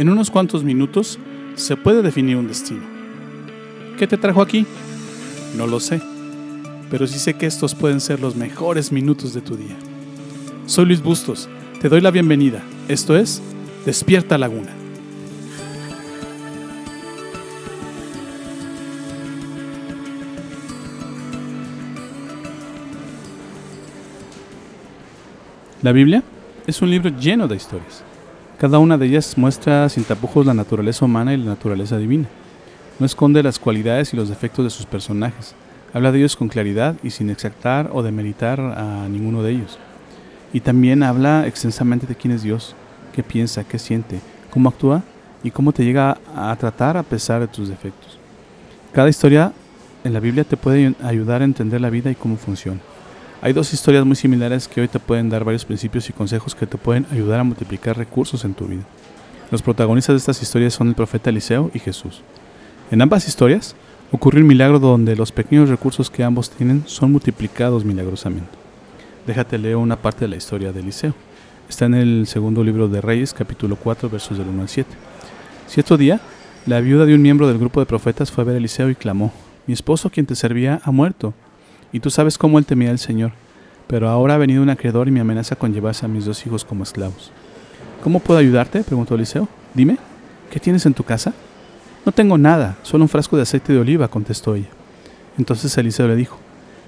En unos cuantos minutos se puede definir un destino. ¿Qué te trajo aquí? No lo sé, pero sí sé que estos pueden ser los mejores minutos de tu día. Soy Luis Bustos, te doy la bienvenida. Esto es Despierta Laguna. La Biblia es un libro lleno de historias. Cada una de ellas muestra sin tapujos la naturaleza humana y la naturaleza divina. No esconde las cualidades y los defectos de sus personajes. Habla de ellos con claridad y sin exactar o demeritar a ninguno de ellos. Y también habla extensamente de quién es Dios, qué piensa, qué siente, cómo actúa y cómo te llega a tratar a pesar de tus defectos. Cada historia en la Biblia te puede ayudar a entender la vida y cómo funciona. Hay dos historias muy similares que hoy te pueden dar varios principios y consejos que te pueden ayudar a multiplicar recursos en tu vida. Los protagonistas de estas historias son el profeta Eliseo y Jesús. En ambas historias ocurre un milagro donde los pequeños recursos que ambos tienen son multiplicados milagrosamente. Déjate leer una parte de la historia de Eliseo. Está en el segundo libro de Reyes, capítulo 4, versos del 1 al 7. Cierto día, la viuda de un miembro del grupo de profetas fue a ver a Eliseo y clamó, Mi esposo quien te servía ha muerto y tú sabes cómo él temía al Señor. Pero ahora ha venido un acreedor y me amenaza con llevarse a mis dos hijos como esclavos. ¿Cómo puedo ayudarte? preguntó Eliseo. Dime, ¿qué tienes en tu casa? No tengo nada, solo un frasco de aceite de oliva, contestó ella. Entonces Eliseo le dijo,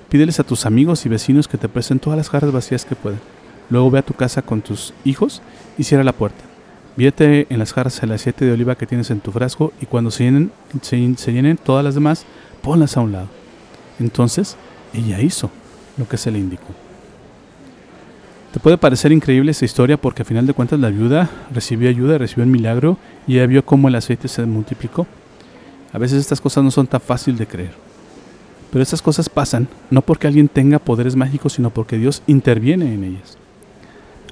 pídeles a tus amigos y vecinos que te presten todas las jarras vacías que puedan. Luego ve a tu casa con tus hijos y cierra la puerta. Viete en las jarras el aceite de oliva que tienes en tu frasco y cuando se llenen, se llenen todas las demás, ponlas a un lado. Entonces ella hizo lo que se le indicó. Te puede parecer increíble esa historia porque a final de cuentas la viuda recibió ayuda, recibió un milagro y ella vio cómo el aceite se multiplicó. A veces estas cosas no son tan fáciles de creer. Pero estas cosas pasan no porque alguien tenga poderes mágicos, sino porque Dios interviene en ellas.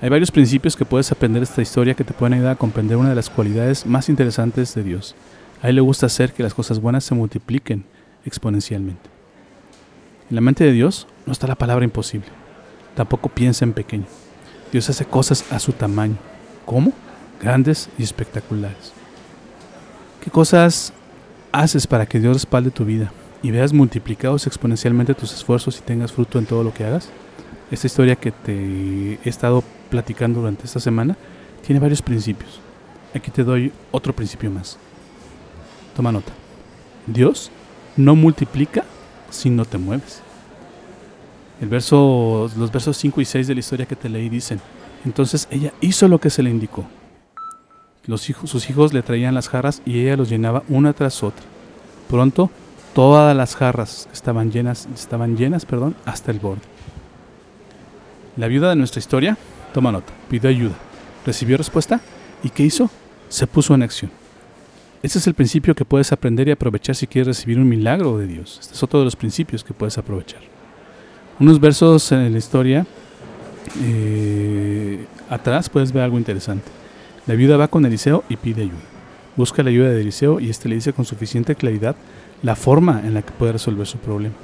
Hay varios principios que puedes aprender de esta historia que te pueden ayudar a comprender una de las cualidades más interesantes de Dios. A Él le gusta hacer que las cosas buenas se multipliquen exponencialmente. En la mente de Dios no está la palabra imposible. Tampoco piensa en pequeño. Dios hace cosas a su tamaño. ¿Cómo? Grandes y espectaculares. ¿Qué cosas haces para que Dios respalde tu vida y veas multiplicados exponencialmente tus esfuerzos y tengas fruto en todo lo que hagas? Esta historia que te he estado platicando durante esta semana tiene varios principios. Aquí te doy otro principio más. Toma nota. Dios no multiplica si no te mueves. El verso, los versos 5 y 6 de la historia que te leí dicen, entonces ella hizo lo que se le indicó. Sus hijos le traían las jarras y ella los llenaba una tras otra. Pronto todas las jarras estaban llenas, estaban llenas perdón, hasta el borde. La viuda de nuestra historia, toma nota, pidió ayuda, recibió respuesta y ¿qué hizo? Se puso en acción. Ese es el principio que puedes aprender y aprovechar si quieres recibir un milagro de Dios. Este es otro de los principios que puedes aprovechar. Unos versos en la historia eh, atrás puedes ver algo interesante. La viuda va con Eliseo y pide ayuda. Busca la ayuda de Eliseo y este le dice con suficiente claridad la forma en la que puede resolver su problema.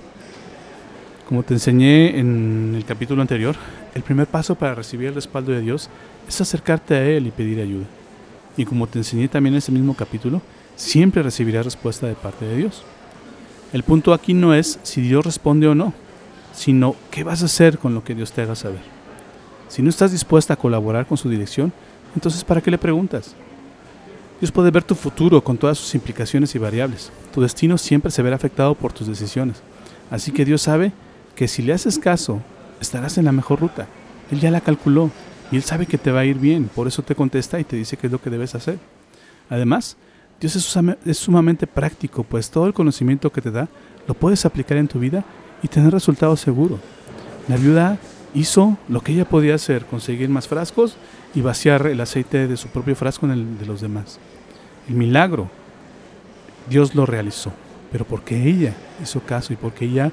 Como te enseñé en el capítulo anterior, el primer paso para recibir el respaldo de Dios es acercarte a Él y pedir ayuda. Y como te enseñé también en ese mismo capítulo, siempre recibirás respuesta de parte de Dios. El punto aquí no es si Dios responde o no, sino qué vas a hacer con lo que Dios te haga saber. Si no estás dispuesta a colaborar con su dirección, entonces ¿para qué le preguntas? Dios puede ver tu futuro con todas sus implicaciones y variables. Tu destino siempre se verá afectado por tus decisiones. Así que Dios sabe que si le haces caso, estarás en la mejor ruta. Él ya la calculó y Él sabe que te va a ir bien, por eso te contesta y te dice qué es lo que debes hacer. Además, Dios es sumamente práctico, pues todo el conocimiento que te da lo puedes aplicar en tu vida y tener resultados seguros. La viuda hizo lo que ella podía hacer, conseguir más frascos y vaciar el aceite de su propio frasco en el de los demás. El milagro, Dios lo realizó, pero porque ella hizo caso y porque ella,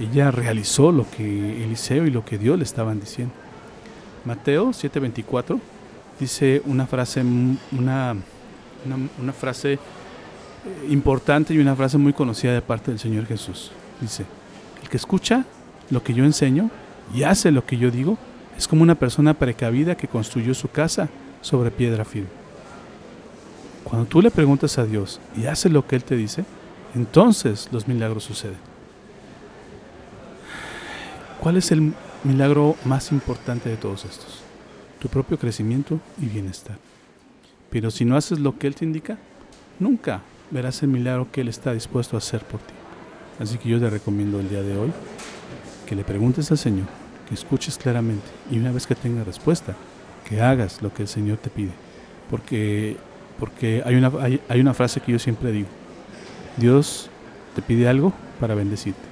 ella realizó lo que Eliseo y lo que Dios le estaban diciendo. Mateo 7:24 dice una frase, una, una, frase eh, importante y una frase muy conocida de parte del Señor Jesús. Dice, el que escucha lo que yo enseño y hace lo que yo digo es como una persona precavida que construyó su casa sobre piedra firme. Cuando tú le preguntas a Dios y haces lo que Él te dice, entonces los milagros suceden. ¿Cuál es el milagro más importante de todos estos? Tu propio crecimiento y bienestar. Pero si no haces lo que Él te indica, nunca verás el milagro que Él está dispuesto a hacer por ti. Así que yo te recomiendo el día de hoy que le preguntes al Señor, que escuches claramente y una vez que tenga respuesta, que hagas lo que el Señor te pide. Porque, porque hay, una, hay, hay una frase que yo siempre digo, Dios te pide algo para bendecirte.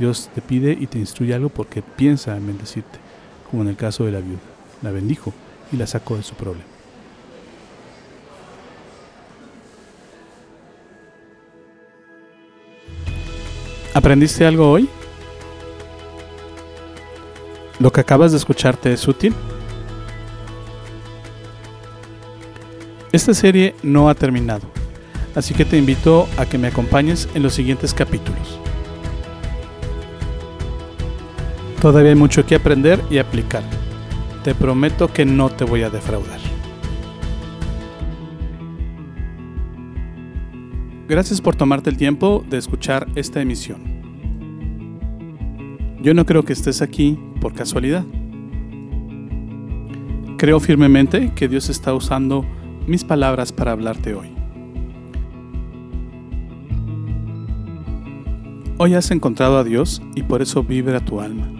Dios te pide y te instruye algo porque piensa en bendecirte, como en el caso de la viuda. La bendijo y la sacó de su problema. ¿Aprendiste algo hoy? ¿Lo que acabas de escucharte es útil? Esta serie no ha terminado, así que te invito a que me acompañes en los siguientes capítulos. Todavía hay mucho que aprender y aplicar. Te prometo que no te voy a defraudar. Gracias por tomarte el tiempo de escuchar esta emisión. Yo no creo que estés aquí por casualidad. Creo firmemente que Dios está usando mis palabras para hablarte hoy. Hoy has encontrado a Dios y por eso vibra tu alma.